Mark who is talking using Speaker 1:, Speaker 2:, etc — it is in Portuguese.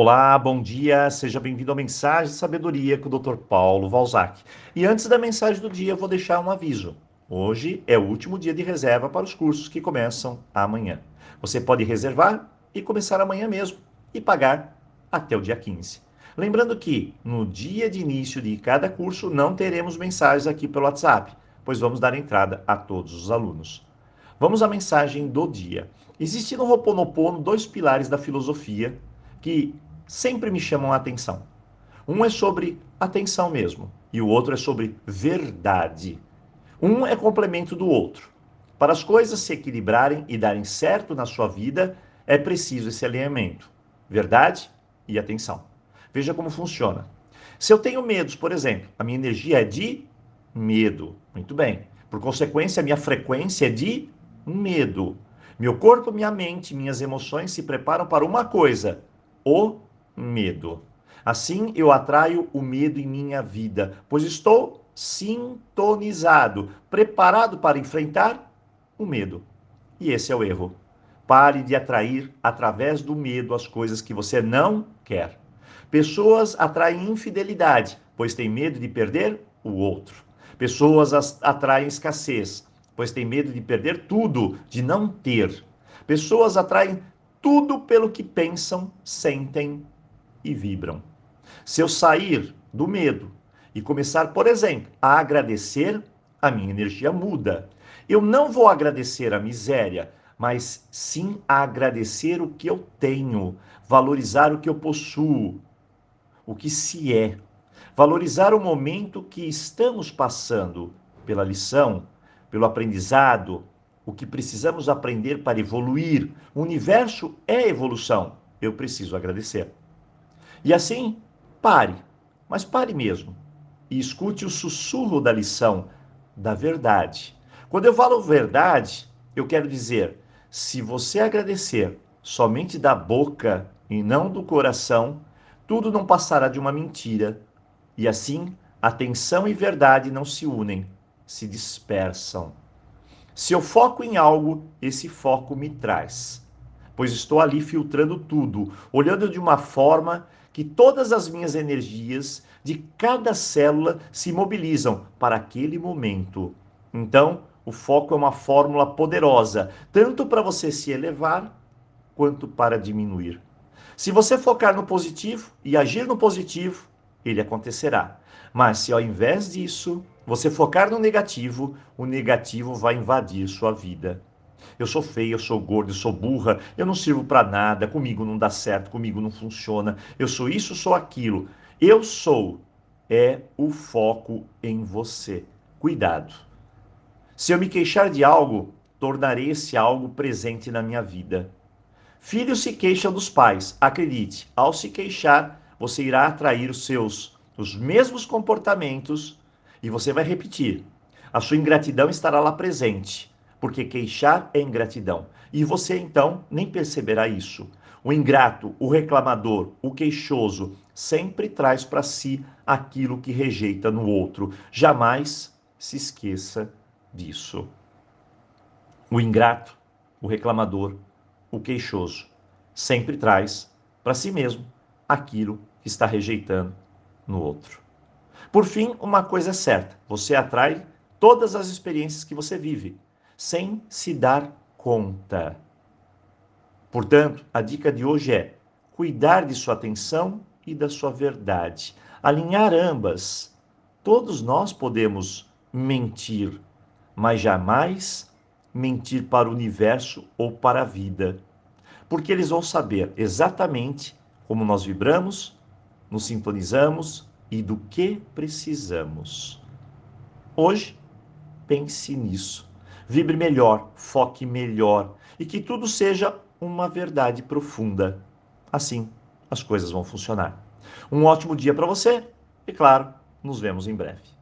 Speaker 1: Olá, bom dia, seja bem-vindo à Mensagem de Sabedoria com o Dr. Paulo Valzac. E antes da mensagem do dia, eu vou deixar um aviso. Hoje é o último dia de reserva para os cursos que começam amanhã. Você pode reservar e começar amanhã mesmo e pagar até o dia 15. Lembrando que no dia de início de cada curso não teremos mensagens aqui pelo WhatsApp, pois vamos dar entrada a todos os alunos. Vamos à mensagem do dia. Existe no Ho'oponopono dois pilares da filosofia que sempre me chamam a atenção. Um é sobre atenção mesmo, e o outro é sobre verdade. Um é complemento do outro. Para as coisas se equilibrarem e darem certo na sua vida, é preciso esse alinhamento. Verdade e atenção. Veja como funciona. Se eu tenho medos, por exemplo, a minha energia é de medo. Muito bem. Por consequência, a minha frequência é de medo. Meu corpo, minha mente, minhas emoções se preparam para uma coisa: o medo. Assim eu atraio o medo em minha vida, pois estou sintonizado, preparado para enfrentar o medo. E esse é o erro. Pare de atrair através do medo as coisas que você não quer. Pessoas atraem infidelidade, pois têm medo de perder o outro. Pessoas atraem escassez, pois têm medo de perder tudo, de não ter. Pessoas atraem tudo pelo que pensam, sentem e vibram. Se eu sair do medo e começar, por exemplo, a agradecer, a minha energia muda. Eu não vou agradecer a miséria, mas sim a agradecer o que eu tenho, valorizar o que eu possuo, o que se é, valorizar o momento que estamos passando pela lição, pelo aprendizado, o que precisamos aprender para evoluir. O universo é evolução. Eu preciso agradecer. E assim, pare, mas pare mesmo e escute o sussurro da lição da verdade. Quando eu falo verdade, eu quero dizer: se você agradecer somente da boca e não do coração, tudo não passará de uma mentira. E assim, atenção e verdade não se unem, se dispersam. Se eu foco em algo, esse foco me traz, pois estou ali filtrando tudo, olhando de uma forma que todas as minhas energias de cada célula se mobilizam para aquele momento. Então, o foco é uma fórmula poderosa, tanto para você se elevar quanto para diminuir. Se você focar no positivo e agir no positivo, ele acontecerá. Mas se ao invés disso você focar no negativo, o negativo vai invadir sua vida. Eu sou feia, eu sou gorda, eu sou burra, eu não sirvo para nada, comigo não dá certo, comigo não funciona. Eu sou isso, sou aquilo. Eu sou é o foco em você. Cuidado. Se eu me queixar de algo, tornarei esse algo presente na minha vida. Filhos se queixam dos pais. Acredite, ao se queixar, você irá atrair os seus os mesmos comportamentos e você vai repetir. A sua ingratidão estará lá presente porque queixar é ingratidão. E você então nem perceberá isso. O ingrato, o reclamador, o queixoso sempre traz para si aquilo que rejeita no outro. Jamais se esqueça disso. O ingrato, o reclamador, o queixoso sempre traz para si mesmo aquilo que está rejeitando no outro. Por fim, uma coisa é certa: você atrai todas as experiências que você vive sem se dar conta. Portanto, a dica de hoje é cuidar de sua atenção e da sua verdade, alinhar ambas. Todos nós podemos mentir, mas jamais mentir para o universo ou para a vida, porque eles vão saber exatamente como nós vibramos, nos sintonizamos e do que precisamos. Hoje, pense nisso vibre melhor, foque melhor e que tudo seja uma verdade profunda. Assim, as coisas vão funcionar. Um ótimo dia para você e, claro, nos vemos em breve.